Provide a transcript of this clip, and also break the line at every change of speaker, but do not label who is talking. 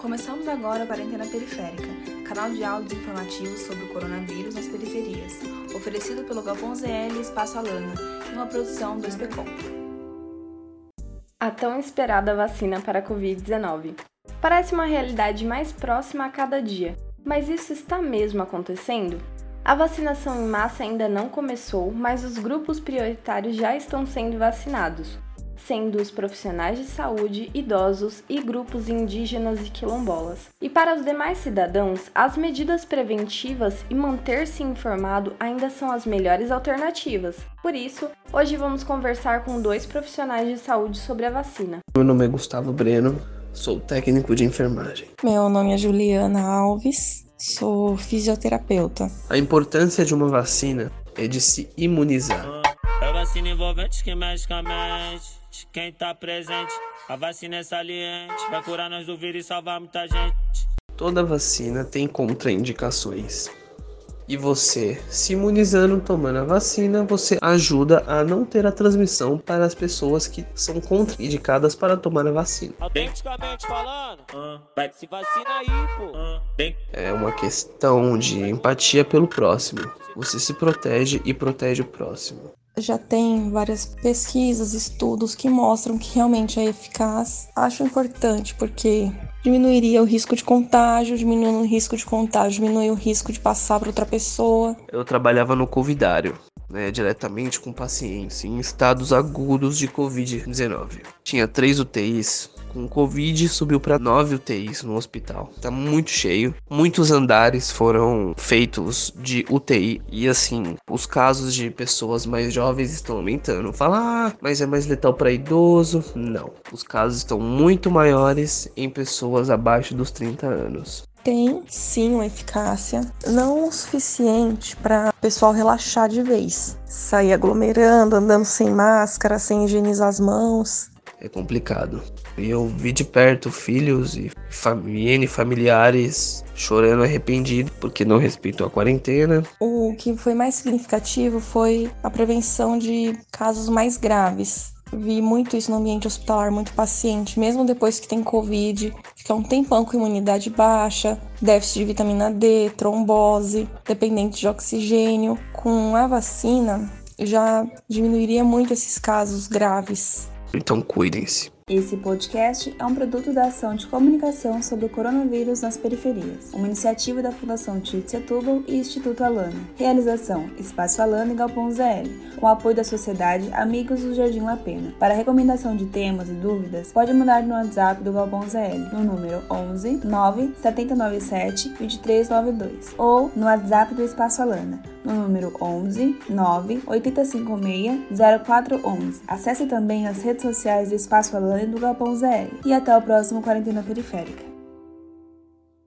Começamos agora a Quarentena Periférica, canal de áudios informativos sobre o coronavírus nas periferias, oferecido pelo Galpão ZL e Espaço Alana, em uma produção do SPCOM.
A tão esperada vacina para a Covid-19. Parece uma realidade mais próxima a cada dia, mas isso está mesmo acontecendo? A vacinação em massa ainda não começou, mas os grupos prioritários já estão sendo vacinados, sendo os profissionais de saúde, idosos e grupos indígenas e quilombolas. E para os demais cidadãos, as medidas preventivas e manter-se informado ainda são as melhores alternativas. Por isso, hoje vamos conversar com dois profissionais de saúde sobre a vacina.
Meu nome é Gustavo Breno, sou técnico de enfermagem.
Meu nome é Juliana Alves, sou fisioterapeuta.
A importância de uma vacina é de se imunizar.
Envolvente que mexe com a mente quem tá presente. A vacina é saliente, vai curar nós do vírus e salvar muita gente.
Toda vacina tem contraindicações. E você, se imunizando, tomando a vacina, você ajuda a não ter a transmissão para as pessoas que são contraindicadas para tomar a vacina.
Autenticamente falando, uh, vai se vacina aí, pô. Uh,
é uma questão de empatia pelo próximo. Você se protege e protege o próximo
já tem várias pesquisas, estudos que mostram que realmente é eficaz. Acho importante porque diminuiria o risco de contágio, diminuindo o risco de contágio, diminui o risco de passar para outra pessoa.
Eu trabalhava no covidário. Né, diretamente com pacientes em estados agudos de Covid-19. Tinha três UTIs, com Covid subiu para 9 UTIs no hospital. Tá muito cheio. Muitos andares foram feitos de UTI e assim, os casos de pessoas mais jovens estão aumentando. Fala, ah, mas é mais letal para idoso? Não. Os casos estão muito maiores em pessoas abaixo dos 30 anos
tem sim uma eficácia, não o suficiente para o pessoal relaxar de vez, sair aglomerando, andando sem máscara, sem higienizar as mãos
é complicado. E eu vi de perto filhos e família, familiares chorando arrependido porque não respeitou a quarentena.
O que foi mais significativo foi a prevenção de casos mais graves. Vi muito isso no ambiente hospitalar, muito paciente, mesmo depois que tem Covid, fica um tempão com imunidade baixa, déficit de vitamina D, trombose, dependente de oxigênio. Com a vacina, já diminuiria muito esses casos graves.
Então cuidem-se.
Esse podcast é um produto da ação de comunicação sobre o coronavírus nas periferias, uma iniciativa da Fundação Tite Setúbal e Instituto Alana. Realização: Espaço Alana e Galpão ZL, com apoio da Sociedade Amigos do Jardim La Pena. Para recomendação de temas e dúvidas, pode mandar no WhatsApp do Galpão ZL, no número 11 9 797 2392, ou no WhatsApp do Espaço Alana, no número 11 9 856 0411. Acesse também as redes sociais do Espaço Alana do Galpão ZL. E até o próximo Quarentena Periférica.